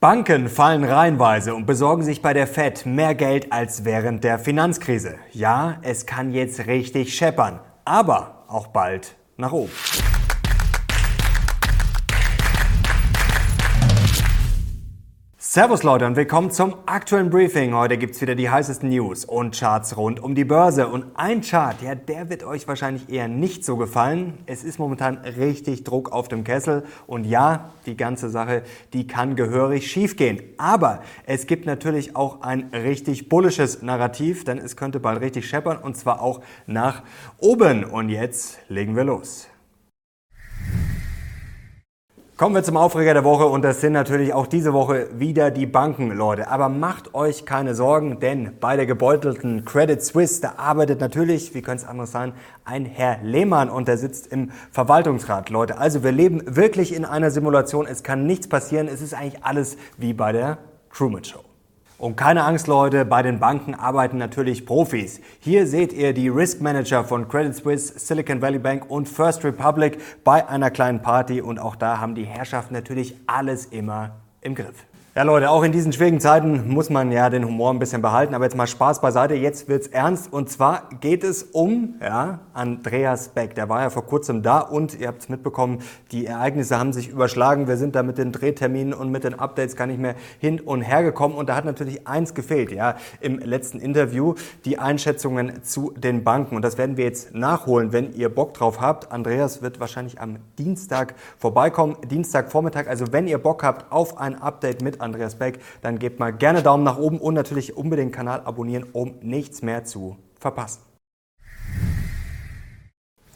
Banken fallen reihenweise und besorgen sich bei der Fed mehr Geld als während der Finanzkrise. Ja, es kann jetzt richtig scheppern, aber auch bald nach oben. Servus Leute und willkommen zum aktuellen Briefing. Heute gibt's wieder die heißesten News und Charts rund um die Börse. Und ein Chart, ja, der wird euch wahrscheinlich eher nicht so gefallen. Es ist momentan richtig Druck auf dem Kessel. Und ja, die ganze Sache, die kann gehörig schiefgehen. Aber es gibt natürlich auch ein richtig bullisches Narrativ, denn es könnte bald richtig scheppern und zwar auch nach oben. Und jetzt legen wir los. Kommen wir zum Aufreger der Woche und das sind natürlich auch diese Woche wieder die Banken, Leute. Aber macht euch keine Sorgen, denn bei der gebeutelten Credit Suisse, da arbeitet natürlich, wie könnte es anders sein, ein Herr Lehmann und der sitzt im Verwaltungsrat, Leute. Also wir leben wirklich in einer Simulation, es kann nichts passieren, es ist eigentlich alles wie bei der Truman Show. Und keine Angst, Leute, bei den Banken arbeiten natürlich Profis. Hier seht ihr die Risk Manager von Credit Suisse, Silicon Valley Bank und First Republic bei einer kleinen Party. Und auch da haben die Herrschaften natürlich alles immer im Griff. Ja Leute, auch in diesen schwierigen Zeiten muss man ja den Humor ein bisschen behalten, aber jetzt mal Spaß beiseite, jetzt wird's ernst. Und zwar geht es um ja, Andreas Beck, der war ja vor kurzem da und ihr habt es mitbekommen, die Ereignisse haben sich überschlagen, wir sind da mit den Drehterminen und mit den Updates gar nicht mehr hin und her gekommen. Und da hat natürlich eins gefehlt, ja, im letzten Interview, die Einschätzungen zu den Banken. Und das werden wir jetzt nachholen, wenn ihr Bock drauf habt. Andreas wird wahrscheinlich am Dienstag vorbeikommen, Dienstagvormittag, also wenn ihr Bock habt auf ein Update mit Andreas Beck, dann gebt mal gerne Daumen nach oben und natürlich unbedingt Kanal abonnieren, um nichts mehr zu verpassen.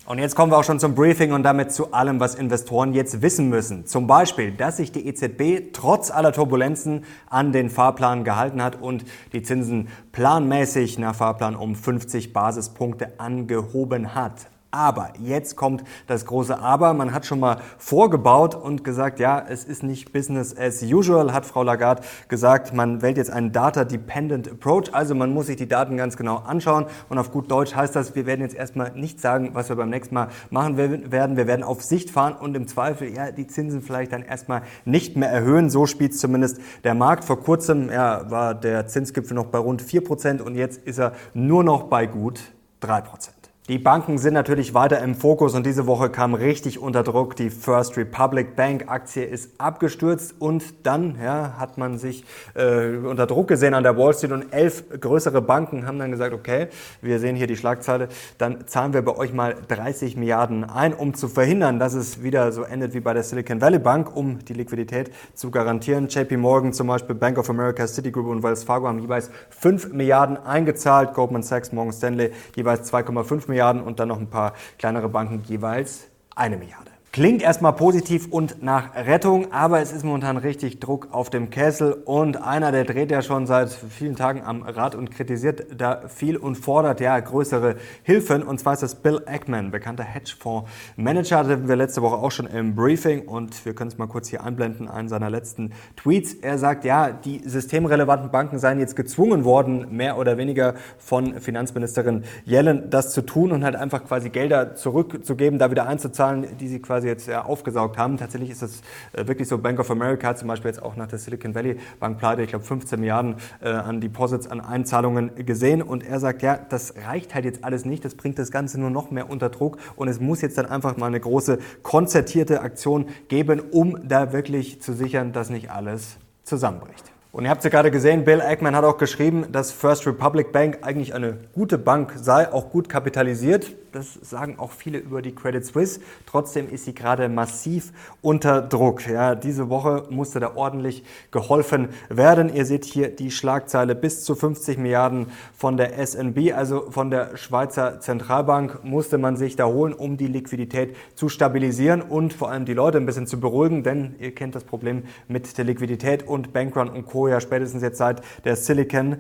Und jetzt kommen wir auch schon zum Briefing und damit zu allem, was Investoren jetzt wissen müssen. Zum Beispiel, dass sich die EZB trotz aller Turbulenzen an den Fahrplan gehalten hat und die Zinsen planmäßig nach Fahrplan um 50 Basispunkte angehoben hat. Aber jetzt kommt das große Aber. Man hat schon mal vorgebaut und gesagt, ja, es ist nicht Business as usual, hat Frau Lagarde gesagt. Man wählt jetzt einen Data-Dependent Approach. Also man muss sich die Daten ganz genau anschauen. Und auf gut Deutsch heißt das, wir werden jetzt erstmal nicht sagen, was wir beim nächsten Mal machen werden. Wir werden auf Sicht fahren und im Zweifel, ja, die Zinsen vielleicht dann erstmal nicht mehr erhöhen. So spielt zumindest der Markt. Vor kurzem ja, war der Zinsgipfel noch bei rund 4% und jetzt ist er nur noch bei gut 3%. Die Banken sind natürlich weiter im Fokus und diese Woche kam richtig unter Druck. Die First Republic Bank Aktie ist abgestürzt und dann ja, hat man sich äh, unter Druck gesehen an der Wall Street und elf größere Banken haben dann gesagt, okay, wir sehen hier die Schlagzeile, dann zahlen wir bei euch mal 30 Milliarden ein, um zu verhindern, dass es wieder so endet wie bei der Silicon Valley Bank, um die Liquidität zu garantieren. JP Morgan zum Beispiel, Bank of America, Citigroup und Wells Fargo haben jeweils 5 Milliarden eingezahlt, Goldman Sachs, Morgan Stanley jeweils 2,5 Milliarden. Milliarden und dann noch ein paar kleinere Banken jeweils eine Milliarde. Klingt erstmal positiv und nach Rettung, aber es ist momentan richtig Druck auf dem Kessel und einer, der dreht ja schon seit vielen Tagen am Rad und kritisiert da viel und fordert ja größere Hilfen und zwar ist das Bill Ackman, bekannter Hedgefondsmanager, hatten wir letzte Woche auch schon im Briefing und wir können es mal kurz hier einblenden, einen seiner letzten Tweets. Er sagt, ja, die systemrelevanten Banken seien jetzt gezwungen worden, mehr oder weniger von Finanzministerin Yellen das zu tun und halt einfach quasi Gelder zurückzugeben, da wieder einzuzahlen, die sie quasi quasi jetzt ja, aufgesaugt haben. Tatsächlich ist das äh, wirklich so. Bank of America hat zum Beispiel jetzt auch nach der Silicon Valley Bank Pleite, ich glaube 15 Milliarden äh, an Deposits, an Einzahlungen gesehen. Und er sagt, ja, das reicht halt jetzt alles nicht. Das bringt das Ganze nur noch mehr unter Druck. Und es muss jetzt dann einfach mal eine große konzertierte Aktion geben, um da wirklich zu sichern, dass nicht alles zusammenbricht. Und ihr habt ja gerade gesehen, Bill Ackman hat auch geschrieben, dass First Republic Bank eigentlich eine gute Bank sei, auch gut kapitalisiert. Das sagen auch viele über die Credit Suisse. Trotzdem ist sie gerade massiv unter Druck. Ja, diese Woche musste da ordentlich geholfen werden. Ihr seht hier die Schlagzeile bis zu 50 Milliarden von der SNB, also von der Schweizer Zentralbank, musste man sich da holen, um die Liquidität zu stabilisieren und vor allem die Leute ein bisschen zu beruhigen, denn ihr kennt das Problem mit der Liquidität und Bankrun und Co. ja spätestens jetzt seit der Silicon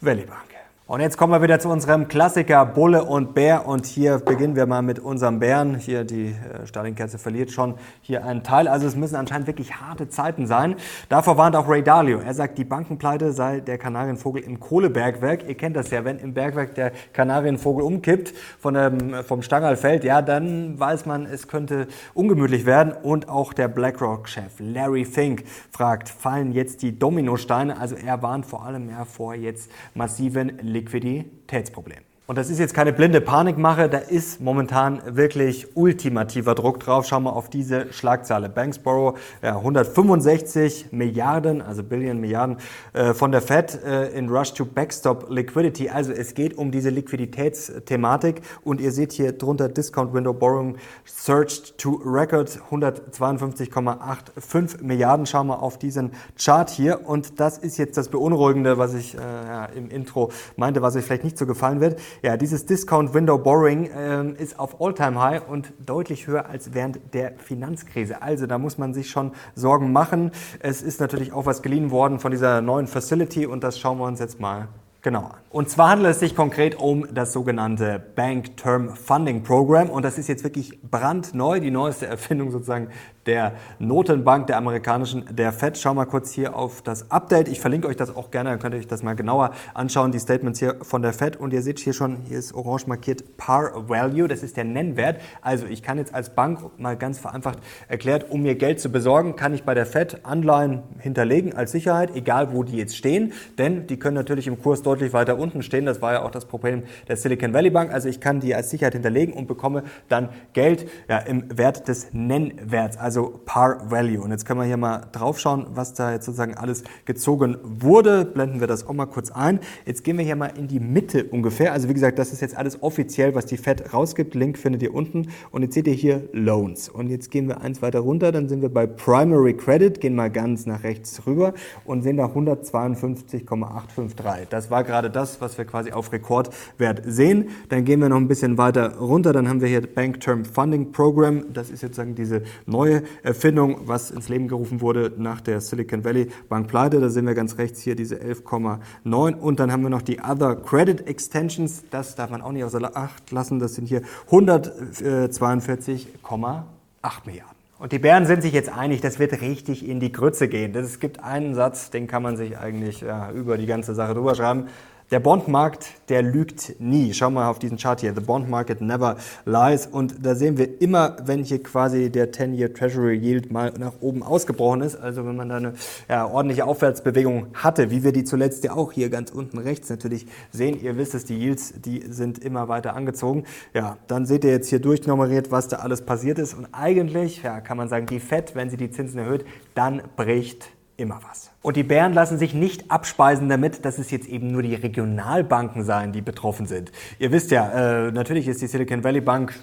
Valley Bank. Und jetzt kommen wir wieder zu unserem Klassiker Bulle und Bär. Und hier beginnen wir mal mit unserem Bären. Hier die äh, Stalin-Kerze verliert schon hier einen Teil. Also es müssen anscheinend wirklich harte Zeiten sein. Davor warnt auch Ray Dalio. Er sagt, die Bankenpleite sei der Kanarienvogel im Kohlebergwerk. Ihr kennt das ja, wenn im Bergwerk der Kanarienvogel umkippt von dem, vom Stangerl fällt, ja, dann weiß man, es könnte ungemütlich werden. Und auch der BlackRock-Chef Larry Fink fragt, fallen jetzt die Dominosteine? Also er warnt vor allem ja vor jetzt massiven Liquiditätsproblemen. Und das ist jetzt keine blinde Panikmache, da ist momentan wirklich ultimativer Druck drauf. Schauen wir auf diese Schlagzeile. Banksboro, ja, 165 Milliarden, also Billion Milliarden äh, von der Fed äh, in Rush to Backstop Liquidity. Also es geht um diese Liquiditätsthematik und ihr seht hier drunter Discount Window Borrowing surged to record 152,85 Milliarden. Schauen wir auf diesen Chart hier und das ist jetzt das Beunruhigende, was ich äh, ja, im Intro meinte, was euch vielleicht nicht so gefallen wird. Ja, dieses Discount Window Borrowing äh, ist auf All-Time High und deutlich höher als während der Finanzkrise. Also da muss man sich schon Sorgen machen. Es ist natürlich auch was geliehen worden von dieser neuen Facility und das schauen wir uns jetzt mal genau an. Und zwar handelt es sich konkret um das sogenannte Bank Term Funding Program und das ist jetzt wirklich brandneu, die neueste Erfindung sozusagen der Notenbank, der amerikanischen, der Fed. Schau mal kurz hier auf das Update. Ich verlinke euch das auch gerne, dann könnt ihr euch das mal genauer anschauen, die Statements hier von der Fed. Und ihr seht hier schon, hier ist orange markiert Par Value, das ist der Nennwert. Also ich kann jetzt als Bank, mal ganz vereinfacht erklärt, um mir Geld zu besorgen, kann ich bei der Fed Anleihen hinterlegen als Sicherheit, egal wo die jetzt stehen, denn die können natürlich im Kurs deutlich weiter unten stehen. Das war ja auch das Problem der Silicon Valley Bank. Also ich kann die als Sicherheit hinterlegen und bekomme dann Geld ja, im Wert des Nennwerts. Also also Par Value. Und jetzt können wir hier mal drauf schauen, was da jetzt sozusagen alles gezogen wurde. Blenden wir das auch mal kurz ein. Jetzt gehen wir hier mal in die Mitte ungefähr. Also wie gesagt, das ist jetzt alles offiziell, was die Fed rausgibt. Link findet ihr unten. Und jetzt seht ihr hier Loans. Und jetzt gehen wir eins weiter runter. Dann sind wir bei Primary Credit. Gehen mal ganz nach rechts rüber und sehen da 152,853. Das war gerade das, was wir quasi auf Rekordwert sehen. Dann gehen wir noch ein bisschen weiter runter. Dann haben wir hier Bank Term Funding Program. Das ist jetzt sozusagen diese neue Erfindung, was ins Leben gerufen wurde nach der Silicon Valley Bank Pleite. Da sehen wir ganz rechts hier diese 11,9. Und dann haben wir noch die Other Credit Extensions. Das darf man auch nicht außer Acht lassen. Das sind hier 142,8 Milliarden. Und die Bären sind sich jetzt einig, das wird richtig in die Grütze gehen. Es gibt einen Satz, den kann man sich eigentlich ja, über die ganze Sache drüber schreiben. Der Bondmarkt, der lügt nie. Schau mal auf diesen Chart hier. The Bond Market never lies. Und da sehen wir immer, wenn hier quasi der 10-Year Treasury Yield mal nach oben ausgebrochen ist, also wenn man da eine ja, ordentliche Aufwärtsbewegung hatte, wie wir die zuletzt ja auch hier ganz unten rechts natürlich sehen. Ihr wisst es, die Yields, die sind immer weiter angezogen. Ja, dann seht ihr jetzt hier durchnummeriert, was da alles passiert ist. Und eigentlich, ja, kann man sagen, die FED, wenn sie die Zinsen erhöht, dann bricht immer was. Und die Bären lassen sich nicht abspeisen damit, dass es jetzt eben nur die Regionalbanken seien, die betroffen sind. Ihr wisst ja, äh, natürlich ist die Silicon Valley Bank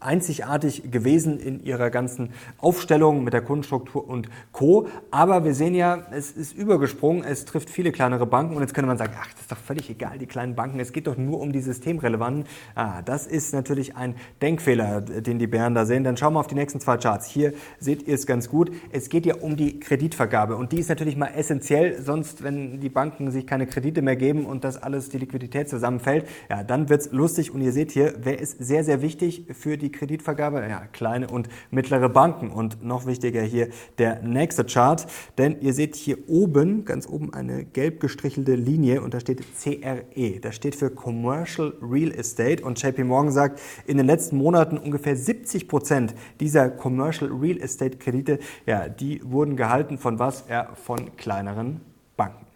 einzigartig gewesen in ihrer ganzen Aufstellung mit der Kundenstruktur und Co. Aber wir sehen ja, es ist übergesprungen, es trifft viele kleinere Banken und jetzt könnte man sagen, ach, das ist doch völlig egal, die kleinen Banken, es geht doch nur um die systemrelevanten. Ah, das ist natürlich ein Denkfehler, den die Bären da sehen. Dann schauen wir auf die nächsten zwei Charts. Hier seht ihr es ganz gut. Es geht ja um die Kreditvergabe und die ist natürlich mal essentiell, sonst wenn die Banken sich keine Kredite mehr geben und das alles die Liquidität zusammenfällt, ja, dann wird's lustig und ihr seht hier, wer ist sehr, sehr wichtig für die Kreditvergabe? Ja, kleine und mittlere Banken. Und noch wichtiger hier der nächste Chart, denn ihr seht hier oben, ganz oben eine gelb gestrichelte Linie und da steht CRE. Das steht für Commercial Real Estate und JP Morgan sagt, in den letzten Monaten ungefähr 70 Prozent dieser Commercial Real Estate Kredite, ja, die wurden gehalten von was? Ja, von kleineren Banken.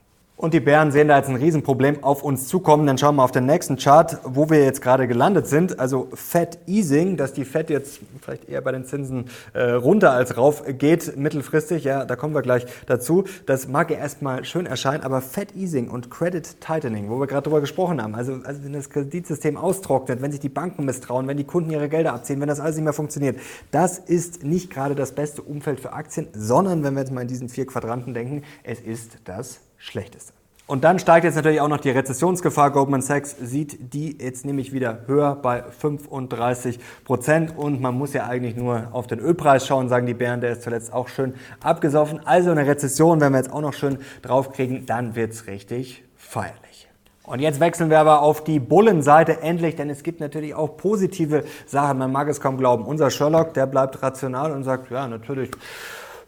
Und die Bären sehen da jetzt ein Riesenproblem auf uns zukommen. Dann schauen wir auf den nächsten Chart, wo wir jetzt gerade gelandet sind. Also Fed Easing, dass die Fed jetzt vielleicht eher bei den Zinsen äh, runter als rauf geht, mittelfristig. Ja, da kommen wir gleich dazu. Das mag ja erstmal schön erscheinen, aber Fed Easing und Credit Tightening, wo wir gerade drüber gesprochen haben, also, also wenn das Kreditsystem austrocknet, wenn sich die Banken misstrauen, wenn die Kunden ihre Gelder abziehen, wenn das alles nicht mehr funktioniert, das ist nicht gerade das beste Umfeld für Aktien, sondern wenn wir jetzt mal in diesen vier Quadranten denken, es ist das Schlechteste. Und dann steigt jetzt natürlich auch noch die Rezessionsgefahr. Goldman Sachs sieht die jetzt nämlich wieder höher bei 35 Prozent. Und man muss ja eigentlich nur auf den Ölpreis schauen, sagen die Bären, der ist zuletzt auch schön abgesoffen. Also eine Rezession, wenn wir jetzt auch noch schön draufkriegen, dann wird's richtig feierlich. Und jetzt wechseln wir aber auf die Bullenseite endlich, denn es gibt natürlich auch positive Sachen. Man mag es kaum glauben. Unser Sherlock, der bleibt rational und sagt, ja, natürlich,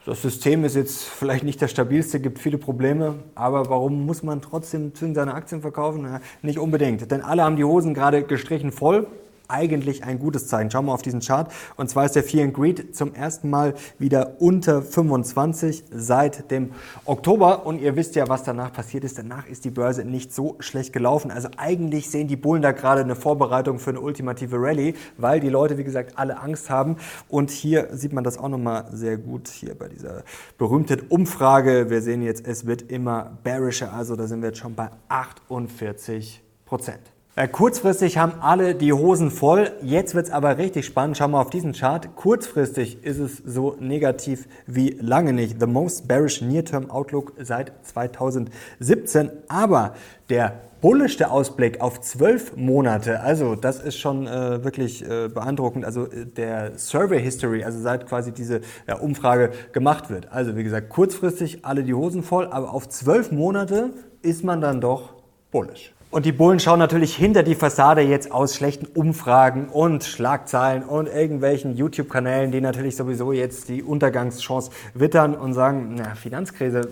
das System ist jetzt vielleicht nicht das stabilste, gibt viele Probleme, aber warum muss man trotzdem seine Aktien verkaufen? Nicht unbedingt, denn alle haben die Hosen gerade gestrichen voll eigentlich ein gutes Zeichen. Schauen wir auf diesen Chart. Und zwar ist der Fear and Greed zum ersten Mal wieder unter 25 seit dem Oktober. Und ihr wisst ja, was danach passiert ist. Danach ist die Börse nicht so schlecht gelaufen. Also eigentlich sehen die Bullen da gerade eine Vorbereitung für eine ultimative Rallye, weil die Leute, wie gesagt, alle Angst haben. Und hier sieht man das auch nochmal sehr gut hier bei dieser berühmten Umfrage. Wir sehen jetzt, es wird immer bearischer. Also da sind wir jetzt schon bei 48 Prozent. Kurzfristig haben alle die Hosen voll. Jetzt wird's aber richtig spannend. Schau mal auf diesen Chart. Kurzfristig ist es so negativ wie lange nicht. The most bearish near-term outlook seit 2017. Aber der bullischste Ausblick auf zwölf Monate, also das ist schon äh, wirklich äh, beeindruckend. Also äh, der Survey History, also seit quasi diese ja, Umfrage gemacht wird. Also wie gesagt, kurzfristig alle die Hosen voll, aber auf zwölf Monate ist man dann doch bullisch. Und die Bullen schauen natürlich hinter die Fassade jetzt aus schlechten Umfragen und Schlagzeilen und irgendwelchen YouTube-Kanälen, die natürlich sowieso jetzt die Untergangschance wittern und sagen, na, Finanzkrise,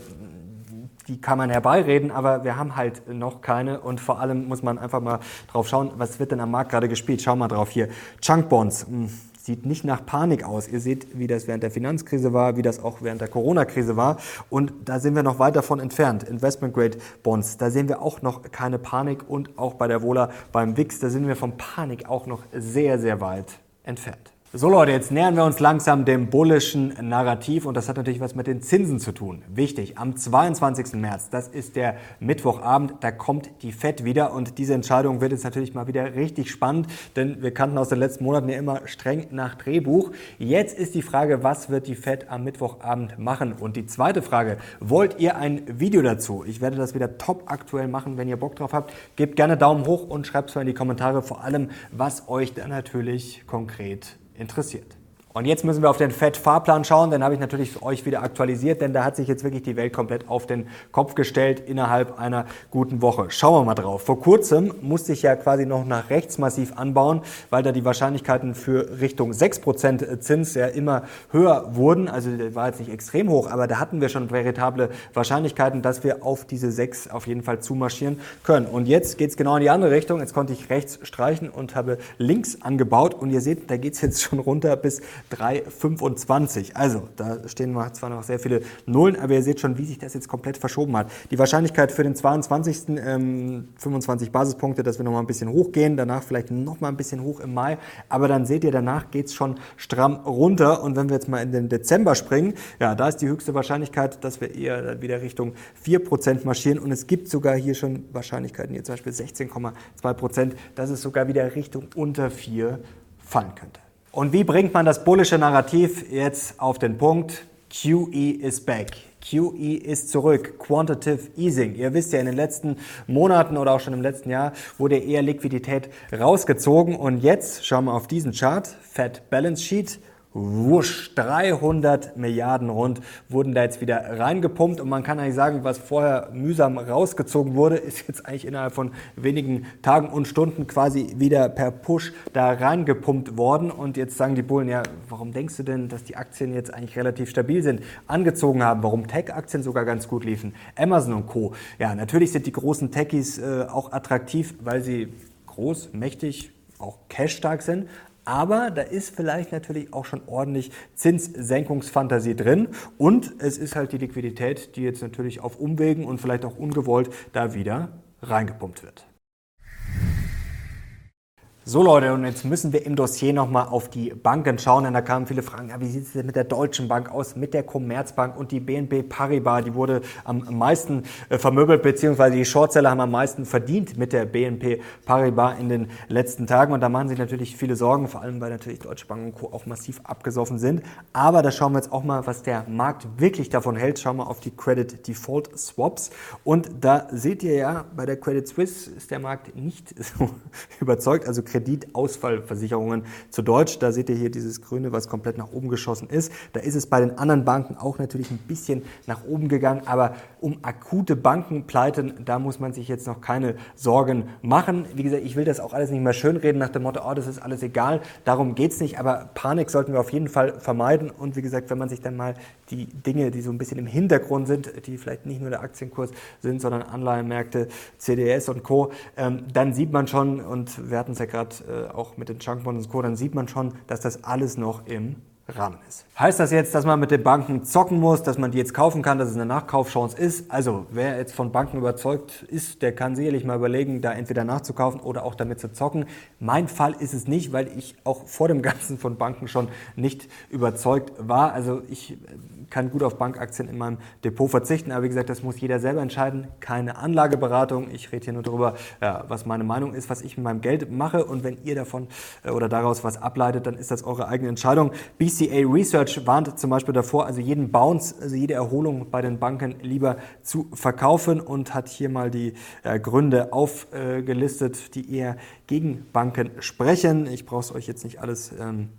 die kann man herbeireden, aber wir haben halt noch keine und vor allem muss man einfach mal drauf schauen, was wird denn am Markt gerade gespielt. Schau mal drauf hier. Chunk Bonds. Hm sieht nicht nach Panik aus. Ihr seht, wie das während der Finanzkrise war, wie das auch während der Corona-Krise war. Und da sind wir noch weit davon entfernt. Investment Grade Bonds, da sehen wir auch noch keine Panik. Und auch bei der Wohler beim WIX, da sind wir von Panik auch noch sehr, sehr weit entfernt. So Leute, jetzt nähern wir uns langsam dem bullischen Narrativ und das hat natürlich was mit den Zinsen zu tun. Wichtig, am 22. März, das ist der Mittwochabend, da kommt die FED wieder und diese Entscheidung wird jetzt natürlich mal wieder richtig spannend, denn wir kannten aus den letzten Monaten ja immer streng nach Drehbuch. Jetzt ist die Frage, was wird die FED am Mittwochabend machen? Und die zweite Frage, wollt ihr ein Video dazu? Ich werde das wieder top aktuell machen, wenn ihr Bock drauf habt. Gebt gerne Daumen hoch und schreibt es mal in die Kommentare, vor allem, was euch dann natürlich konkret interessiert. Und jetzt müssen wir auf den FED-Fahrplan schauen, den habe ich natürlich euch wieder aktualisiert, denn da hat sich jetzt wirklich die Welt komplett auf den Kopf gestellt innerhalb einer guten Woche. Schauen wir mal drauf. Vor kurzem musste ich ja quasi noch nach rechts massiv anbauen, weil da die Wahrscheinlichkeiten für Richtung 6% Zins ja immer höher wurden. Also war jetzt nicht extrem hoch, aber da hatten wir schon veritable Wahrscheinlichkeiten, dass wir auf diese 6 auf jeden Fall zumarschieren können. Und jetzt geht es genau in die andere Richtung. Jetzt konnte ich rechts streichen und habe links angebaut und ihr seht, da geht es jetzt schon runter bis 3,25. Also, da stehen zwar noch sehr viele Nullen, aber ihr seht schon, wie sich das jetzt komplett verschoben hat. Die Wahrscheinlichkeit für den 22. Ähm, 25 Basispunkte, dass wir noch mal ein bisschen hochgehen, danach vielleicht noch mal ein bisschen hoch im Mai, aber dann seht ihr, danach geht es schon stramm runter und wenn wir jetzt mal in den Dezember springen, ja, da ist die höchste Wahrscheinlichkeit, dass wir eher wieder Richtung 4% marschieren und es gibt sogar hier schon Wahrscheinlichkeiten, hier zum Beispiel 16,2%, dass es sogar wieder Richtung unter 4 fallen könnte. Und wie bringt man das bullische Narrativ jetzt auf den Punkt? QE is back. QE ist zurück. Quantitative Easing. Ihr wisst ja, in den letzten Monaten oder auch schon im letzten Jahr wurde eher Liquidität rausgezogen. Und jetzt schauen wir auf diesen Chart. Fed Balance Sheet wusch, 300 Milliarden rund wurden da jetzt wieder reingepumpt. Und man kann eigentlich sagen, was vorher mühsam rausgezogen wurde, ist jetzt eigentlich innerhalb von wenigen Tagen und Stunden quasi wieder per Push da reingepumpt worden. Und jetzt sagen die Bullen, ja, warum denkst du denn, dass die Aktien jetzt eigentlich relativ stabil sind, angezogen haben, warum Tech-Aktien sogar ganz gut liefen, Amazon und Co. Ja, natürlich sind die großen Techies äh, auch attraktiv, weil sie groß, mächtig, auch cash-stark sind, aber da ist vielleicht natürlich auch schon ordentlich Zinssenkungsfantasie drin. Und es ist halt die Liquidität, die jetzt natürlich auf Umwegen und vielleicht auch ungewollt da wieder reingepumpt wird. So Leute, und jetzt müssen wir im Dossier nochmal auf die Banken schauen, denn da kamen viele Fragen, ja, wie sieht es denn mit der Deutschen Bank aus, mit der Commerzbank und die BNP Paribas, die wurde am meisten äh, vermöbelt, beziehungsweise die Shortseller haben am meisten verdient mit der BNP Paribas in den letzten Tagen und da machen sich natürlich viele Sorgen, vor allem weil natürlich Deutsche Bank und Co. auch massiv abgesoffen sind. Aber da schauen wir jetzt auch mal, was der Markt wirklich davon hält. Schauen wir auf die Credit Default Swaps und da seht ihr ja, bei der Credit Suisse ist der Markt nicht so überzeugt, also Kreditausfallversicherungen zu Deutsch. Da seht ihr hier dieses Grüne, was komplett nach oben geschossen ist. Da ist es bei den anderen Banken auch natürlich ein bisschen nach oben gegangen, aber um akute Bankenpleiten, da muss man sich jetzt noch keine Sorgen machen. Wie gesagt, ich will das auch alles nicht mehr schönreden nach dem Motto, oh, das ist alles egal, darum geht es nicht, aber Panik sollten wir auf jeden Fall vermeiden und wie gesagt, wenn man sich dann mal die Dinge, die so ein bisschen im Hintergrund sind, die vielleicht nicht nur der Aktienkurs sind, sondern Anleihenmärkte, CDS und Co., ähm, dann sieht man schon, und wir hatten es ja gerade äh, auch mit den Chunkbonds und Co., dann sieht man schon, dass das alles noch im Rahmen ist. Heißt das jetzt, dass man mit den Banken zocken muss, dass man die jetzt kaufen kann, dass es eine Nachkaufchance ist? Also wer jetzt von Banken überzeugt ist, der kann sicherlich mal überlegen, da entweder nachzukaufen oder auch damit zu zocken. Mein Fall ist es nicht, weil ich auch vor dem Ganzen von Banken schon nicht überzeugt war. Also ich kann gut auf Bankaktien in meinem Depot verzichten, aber wie gesagt, das muss jeder selber entscheiden. Keine Anlageberatung. Ich rede hier nur darüber, ja, was meine Meinung ist, was ich mit meinem Geld mache und wenn ihr davon äh, oder daraus was ableitet, dann ist das eure eigene Entscheidung. BCA Research warnt zum Beispiel davor, also jeden Bounce, also jede Erholung bei den Banken lieber zu verkaufen und hat hier mal die äh, Gründe aufgelistet, die eher gegen Banken sprechen. Ich brauche es euch jetzt nicht alles ähm,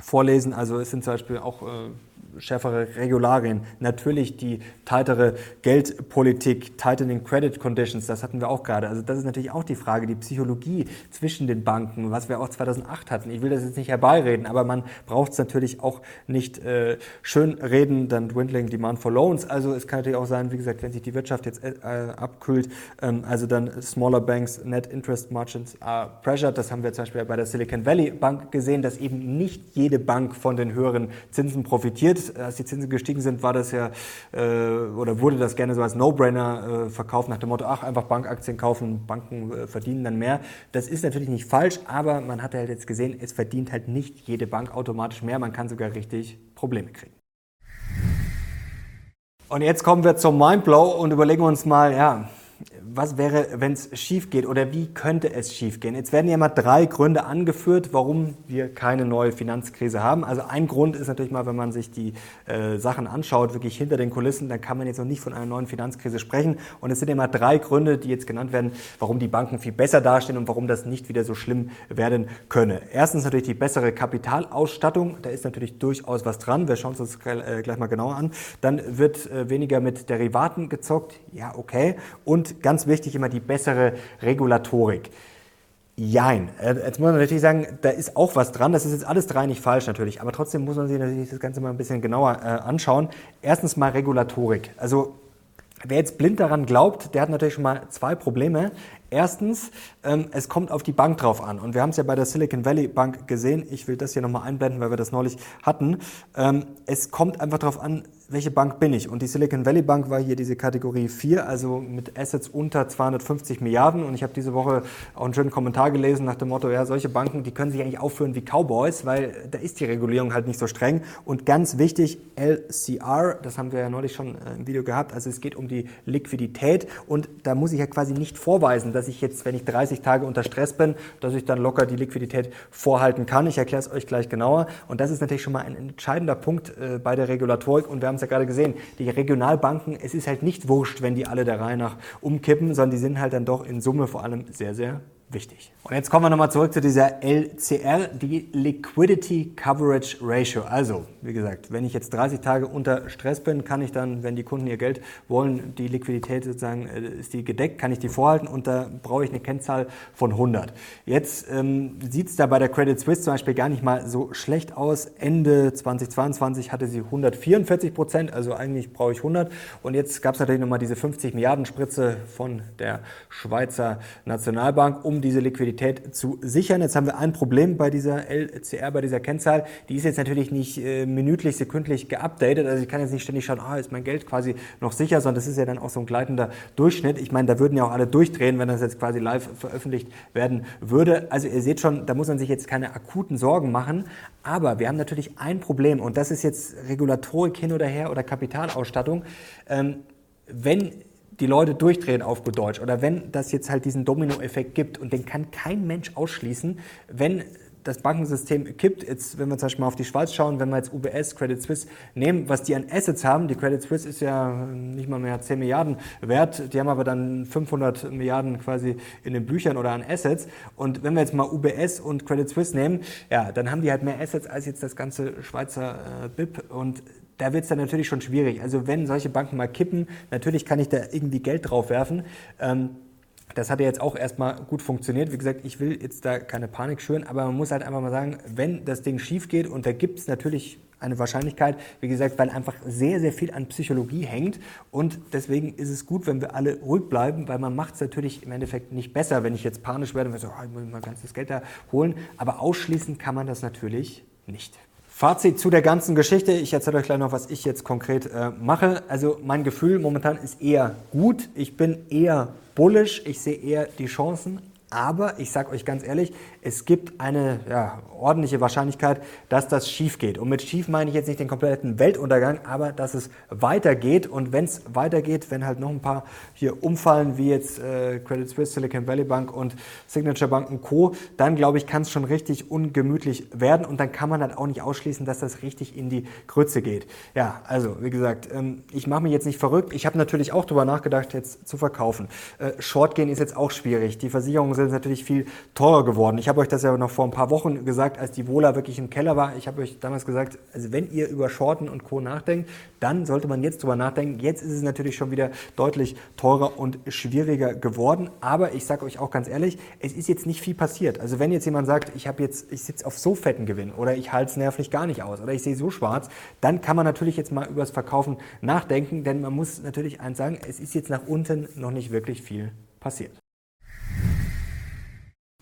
vorlesen. Also es sind zum Beispiel auch äh, schärfere Regularien, natürlich die tightere Geldpolitik, tightening credit conditions, das hatten wir auch gerade. Also das ist natürlich auch die Frage, die Psychologie zwischen den Banken, was wir auch 2008 hatten. Ich will das jetzt nicht herbeireden, aber man braucht es natürlich auch nicht äh, schön reden, dann dwindling demand for loans. Also es kann natürlich auch sein, wie gesagt, wenn sich die Wirtschaft jetzt äh, abkühlt, ähm, also dann smaller banks net interest margins are pressured. Das haben wir zum Beispiel bei der Silicon Valley Bank gesehen, dass eben nicht jede Bank von den höheren Zinsen profitiert als die Zinsen gestiegen sind, war das ja äh, oder wurde das gerne so als No-Brainer äh, verkauft nach dem Motto, ach einfach Bankaktien kaufen, Banken äh, verdienen dann mehr. Das ist natürlich nicht falsch, aber man hat halt jetzt gesehen, es verdient halt nicht jede Bank automatisch mehr, man kann sogar richtig Probleme kriegen. Und jetzt kommen wir zum Mindblow und überlegen uns mal, ja, was wäre, wenn es schief geht oder wie könnte es schief gehen? Jetzt werden ja mal drei Gründe angeführt, warum wir keine neue Finanzkrise haben. Also ein Grund ist natürlich mal, wenn man sich die äh, Sachen anschaut, wirklich hinter den Kulissen, dann kann man jetzt noch nicht von einer neuen Finanzkrise sprechen. Und es sind immer drei Gründe, die jetzt genannt werden, warum die Banken viel besser dastehen und warum das nicht wieder so schlimm werden könne. Erstens natürlich die bessere Kapitalausstattung. Da ist natürlich durchaus was dran. Wir schauen uns das äh, gleich mal genauer an. Dann wird äh, weniger mit Derivaten gezockt. Ja, okay. Und ganz wichtig immer die bessere Regulatorik. Jein. Äh, jetzt muss man natürlich sagen, da ist auch was dran. Das ist jetzt alles drei nicht falsch natürlich. Aber trotzdem muss man sich natürlich das Ganze mal ein bisschen genauer äh, anschauen. Erstens mal Regulatorik. Also wer jetzt blind daran glaubt, der hat natürlich schon mal zwei Probleme. Erstens, ähm, es kommt auf die Bank drauf an. Und wir haben es ja bei der Silicon Valley Bank gesehen. Ich will das hier nochmal einblenden, weil wir das neulich hatten. Ähm, es kommt einfach darauf an, welche Bank bin ich? Und die Silicon Valley Bank war hier diese Kategorie 4, also mit Assets unter 250 Milliarden. Und ich habe diese Woche auch einen schönen Kommentar gelesen nach dem Motto, ja, solche Banken, die können sich eigentlich aufführen wie Cowboys, weil da ist die Regulierung halt nicht so streng. Und ganz wichtig, LCR, das haben wir ja neulich schon äh, im Video gehabt, also es geht um die Liquidität. Und da muss ich ja quasi nicht vorweisen, dass ich jetzt, wenn ich 30 Tage unter Stress bin, dass ich dann locker die Liquidität vorhalten kann. Ich erkläre es euch gleich genauer. Und das ist natürlich schon mal ein entscheidender Punkt äh, bei der Regulatorik. Und wir haben es ja gerade gesehen, die Regionalbanken, es ist halt nicht wurscht, wenn die alle der Reihe nach umkippen, sondern die sind halt dann doch in Summe vor allem sehr, sehr wichtig. Und jetzt kommen wir nochmal zurück zu dieser LCR, die Liquidity Coverage Ratio. Also, wie gesagt, wenn ich jetzt 30 Tage unter Stress bin, kann ich dann, wenn die Kunden ihr Geld wollen, die Liquidität sozusagen, äh, ist die gedeckt, kann ich die vorhalten und da brauche ich eine Kennzahl von 100. Jetzt ähm, sieht es da bei der Credit Suisse zum Beispiel gar nicht mal so schlecht aus. Ende 2022 hatte sie 144 Prozent, also eigentlich brauche ich 100. Und jetzt gab es natürlich nochmal diese 50 Milliarden Spritze von der Schweizer Nationalbank, um diese Liquidität zu sichern. Jetzt haben wir ein Problem bei dieser LCR, bei dieser Kennzahl. Die ist jetzt natürlich nicht äh, minütlich, sekündlich geupdatet. Also ich kann jetzt nicht ständig schauen, ah, ist mein Geld quasi noch sicher, sondern das ist ja dann auch so ein gleitender Durchschnitt. Ich meine, da würden ja auch alle durchdrehen, wenn das jetzt quasi live veröffentlicht werden würde. Also ihr seht schon, da muss man sich jetzt keine akuten Sorgen machen. Aber wir haben natürlich ein Problem und das ist jetzt Regulatorik hin oder her oder Kapitalausstattung. Ähm, wenn die Leute durchdrehen auf gut Deutsch oder wenn das jetzt halt diesen Dominoeffekt gibt und den kann kein Mensch ausschließen, wenn das Bankensystem kippt, jetzt, wenn wir zum Beispiel mal auf die Schweiz schauen, wenn wir jetzt UBS, Credit Suisse nehmen, was die an Assets haben, die Credit Suisse ist ja nicht mal mehr 10 Milliarden wert, die haben aber dann 500 Milliarden quasi in den Büchern oder an Assets. Und wenn wir jetzt mal UBS und Credit Suisse nehmen, ja, dann haben die halt mehr Assets als jetzt das ganze Schweizer äh, BIP und da wird es dann natürlich schon schwierig. Also wenn solche Banken mal kippen, natürlich kann ich da irgendwie Geld drauf werfen. Ähm, das hat ja jetzt auch erstmal gut funktioniert. Wie gesagt, ich will jetzt da keine Panik schüren, aber man muss halt einfach mal sagen, wenn das Ding schief geht und da gibt es natürlich eine Wahrscheinlichkeit, wie gesagt, weil einfach sehr, sehr viel an Psychologie hängt und deswegen ist es gut, wenn wir alle ruhig bleiben, weil man macht es natürlich im Endeffekt nicht besser, wenn ich jetzt panisch werde und so, oh, ich muss mein ganzes Geld da holen, aber ausschließen kann man das natürlich nicht. Fazit zu der ganzen Geschichte. Ich erzähle euch gleich noch, was ich jetzt konkret äh, mache. Also mein Gefühl momentan ist eher gut. Ich bin eher bullish. Ich sehe eher die Chancen. Aber ich sage euch ganz ehrlich, es gibt eine ja, ordentliche Wahrscheinlichkeit, dass das schief geht. Und mit schief meine ich jetzt nicht den kompletten Weltuntergang, aber dass es weitergeht. Und wenn es weitergeht, wenn halt noch ein paar hier umfallen, wie jetzt äh, Credit Suisse, Silicon Valley Bank und Signature Bank und Co., dann glaube ich, kann es schon richtig ungemütlich werden. Und dann kann man halt auch nicht ausschließen, dass das richtig in die Grütze geht. Ja, also wie gesagt, ähm, ich mache mich jetzt nicht verrückt. Ich habe natürlich auch darüber nachgedacht, jetzt zu verkaufen. Äh, Short gehen ist jetzt auch schwierig. Die Versicherungen sind natürlich viel teurer geworden. Ich habe euch das ja noch vor ein paar Wochen gesagt, als die Vola wirklich im Keller war. Ich habe euch damals gesagt, also wenn ihr über Shorten und Co. nachdenkt, dann sollte man jetzt drüber nachdenken. Jetzt ist es natürlich schon wieder deutlich teurer und schwieriger geworden. Aber ich sage euch auch ganz ehrlich, es ist jetzt nicht viel passiert. Also wenn jetzt jemand sagt, ich habe jetzt, ich sitze auf so fetten Gewinn oder ich halte es nervlich gar nicht aus oder ich sehe so schwarz, dann kann man natürlich jetzt mal über das Verkaufen nachdenken, denn man muss natürlich eins sagen, es ist jetzt nach unten noch nicht wirklich viel passiert.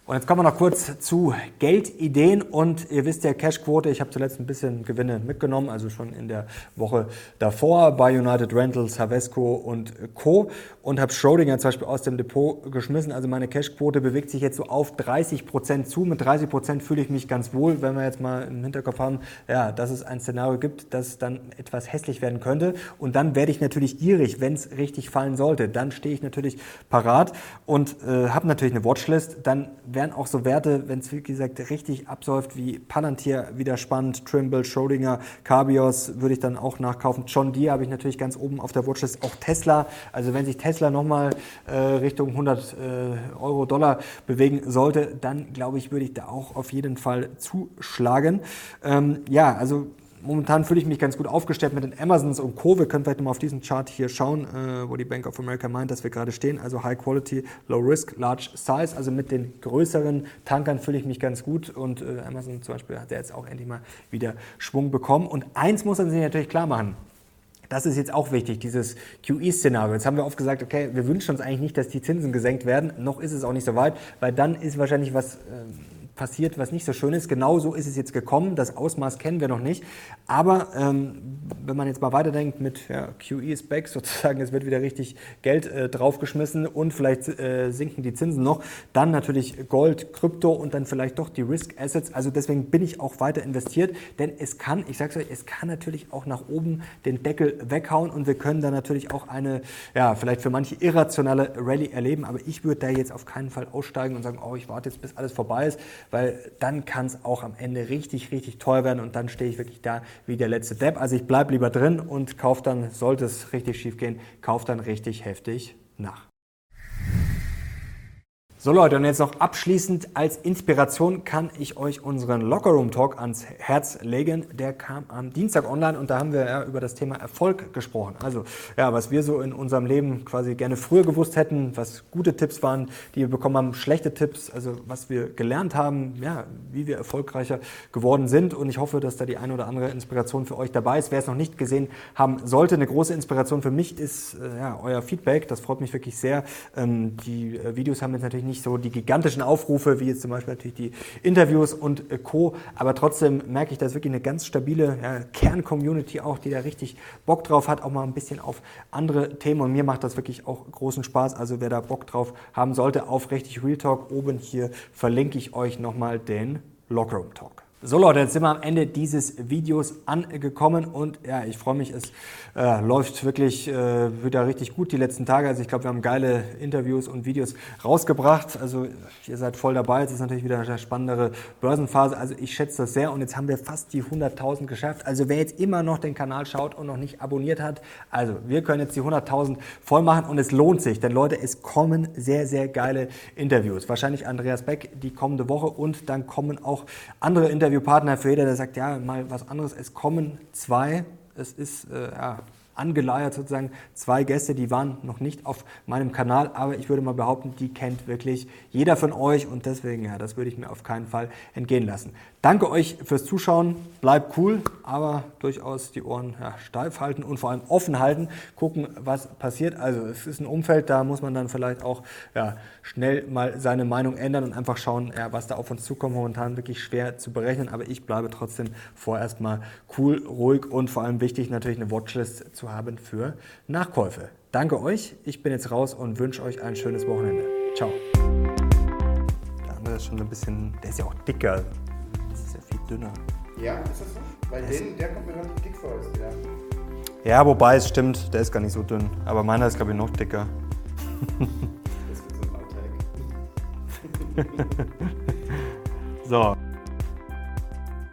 Und jetzt kommen wir noch kurz zu Geldideen und ihr wisst ja, Cashquote, ich habe zuletzt ein bisschen Gewinne mitgenommen, also schon in der Woche davor bei United Rentals, Havesco und Co. und habe Schrödinger zum Beispiel aus dem Depot geschmissen. Also meine Cashquote bewegt sich jetzt so auf 30 Prozent zu. Mit 30 Prozent fühle ich mich ganz wohl, wenn wir jetzt mal im Hinterkopf haben, ja, dass es ein Szenario gibt, das dann etwas hässlich werden könnte. Und dann werde ich natürlich gierig, wenn es richtig fallen sollte. Dann stehe ich natürlich parat und äh, habe natürlich eine Watchlist. Dann wären auch so Werte, wenn es wie gesagt richtig absäuft, wie Palantir wieder spannend, Trimble, Schrödinger, Carbios würde ich dann auch nachkaufen. John Deere habe ich natürlich ganz oben auf der Watchlist. Auch Tesla. Also wenn sich Tesla nochmal äh, Richtung 100 äh, Euro, Dollar bewegen sollte, dann glaube ich, würde ich da auch auf jeden Fall zuschlagen. Ähm, ja, also momentan fühle ich mich ganz gut aufgestellt mit den Amazons und Co. Wir können vielleicht nochmal auf diesen Chart hier schauen, äh, wo die Bank of America meint, dass wir gerade stehen. Also High Quality, Low Risk, Large Size. Also mit den größeren Tankern fühle ich mich ganz gut. Und äh, Amazon zum Beispiel hat ja jetzt auch endlich mal wieder Schwung bekommen. Und eins muss man sich natürlich klar machen. Das ist jetzt auch wichtig, dieses QE-Szenario. Jetzt haben wir oft gesagt, okay, wir wünschen uns eigentlich nicht, dass die Zinsen gesenkt werden. Noch ist es auch nicht so weit, weil dann ist wahrscheinlich was... Passiert, was nicht so schön ist. Genau so ist es jetzt gekommen. Das Ausmaß kennen wir noch nicht. Aber ähm, wenn man jetzt mal weiterdenkt mit ja, QE is back sozusagen, es wird wieder richtig Geld äh, draufgeschmissen und vielleicht äh, sinken die Zinsen noch, dann natürlich Gold, Krypto und dann vielleicht doch die Risk Assets. Also deswegen bin ich auch weiter investiert, denn es kann, ich sage es euch, es kann natürlich auch nach oben den Deckel weghauen und wir können dann natürlich auch eine, ja, vielleicht für manche irrationale Rallye erleben. Aber ich würde da jetzt auf keinen Fall aussteigen und sagen, oh, ich warte jetzt, bis alles vorbei ist weil dann kann es auch am Ende richtig, richtig teuer werden und dann stehe ich wirklich da wie der letzte Depp. Also ich bleibe lieber drin und kaufe dann, sollte es richtig schief gehen, kaufe dann richtig heftig nach. So Leute, und jetzt noch abschließend als Inspiration kann ich euch unseren Lockerroom Talk ans Herz legen. Der kam am Dienstag online und da haben wir ja über das Thema Erfolg gesprochen. Also ja, was wir so in unserem Leben quasi gerne früher gewusst hätten, was gute Tipps waren, die wir bekommen haben, schlechte Tipps, also was wir gelernt haben, ja, wie wir erfolgreicher geworden sind. Und ich hoffe, dass da die eine oder andere Inspiration für euch dabei ist. Wer es noch nicht gesehen haben sollte, eine große Inspiration für mich ist äh, ja, euer Feedback. Das freut mich wirklich sehr. Ähm, die äh, Videos haben jetzt natürlich nicht nicht so die gigantischen Aufrufe, wie jetzt zum Beispiel natürlich die Interviews und äh, Co. Aber trotzdem merke ich, dass wirklich eine ganz stabile ja, Kern-Community auch, die da richtig Bock drauf hat, auch mal ein bisschen auf andere Themen. Und mir macht das wirklich auch großen Spaß. Also wer da Bock drauf haben sollte, auf richtig Real Talk oben hier verlinke ich euch nochmal den Lockroom Talk. So Leute, jetzt sind wir am Ende dieses Videos angekommen und ja, ich freue mich, es äh, läuft wirklich äh, wieder richtig gut die letzten Tage. Also ich glaube, wir haben geile Interviews und Videos rausgebracht. Also ihr seid voll dabei. Es ist natürlich wieder eine spannendere Börsenphase. Also ich schätze das sehr und jetzt haben wir fast die 100.000 geschafft. Also wer jetzt immer noch den Kanal schaut und noch nicht abonniert hat, also wir können jetzt die 100.000 voll machen und es lohnt sich, denn Leute, es kommen sehr, sehr geile Interviews. Wahrscheinlich Andreas Beck die kommende Woche und dann kommen auch andere Interviews Interviewpartner für jeder, der sagt, ja, mal was anderes. Es kommen zwei. Es ist äh, ja, angeleiert sozusagen zwei Gäste, die waren noch nicht auf meinem Kanal, aber ich würde mal behaupten, die kennt wirklich jeder von euch und deswegen, ja, das würde ich mir auf keinen Fall entgehen lassen. Danke euch fürs Zuschauen, bleibt cool, aber durchaus die Ohren ja, steif halten und vor allem offen halten, gucken, was passiert. Also es ist ein Umfeld, da muss man dann vielleicht auch ja, schnell mal seine Meinung ändern und einfach schauen, ja, was da auf uns zukommt. Momentan wirklich schwer zu berechnen, aber ich bleibe trotzdem vorerst mal cool, ruhig und vor allem wichtig natürlich eine Watchlist zu haben für Nachkäufe. Danke euch, ich bin jetzt raus und wünsche euch ein schönes Wochenende. Ciao. Der andere ist schon ein bisschen, der ist ja auch dicker. Das ist ja viel dünner. Ja, ist das so? Weil den, der kommt mir relativ dick vor. Der. Ja, wobei es stimmt, der ist gar nicht so dünn. Aber meiner ist, glaube ich, noch dicker. Das wird so ein Outtake. So.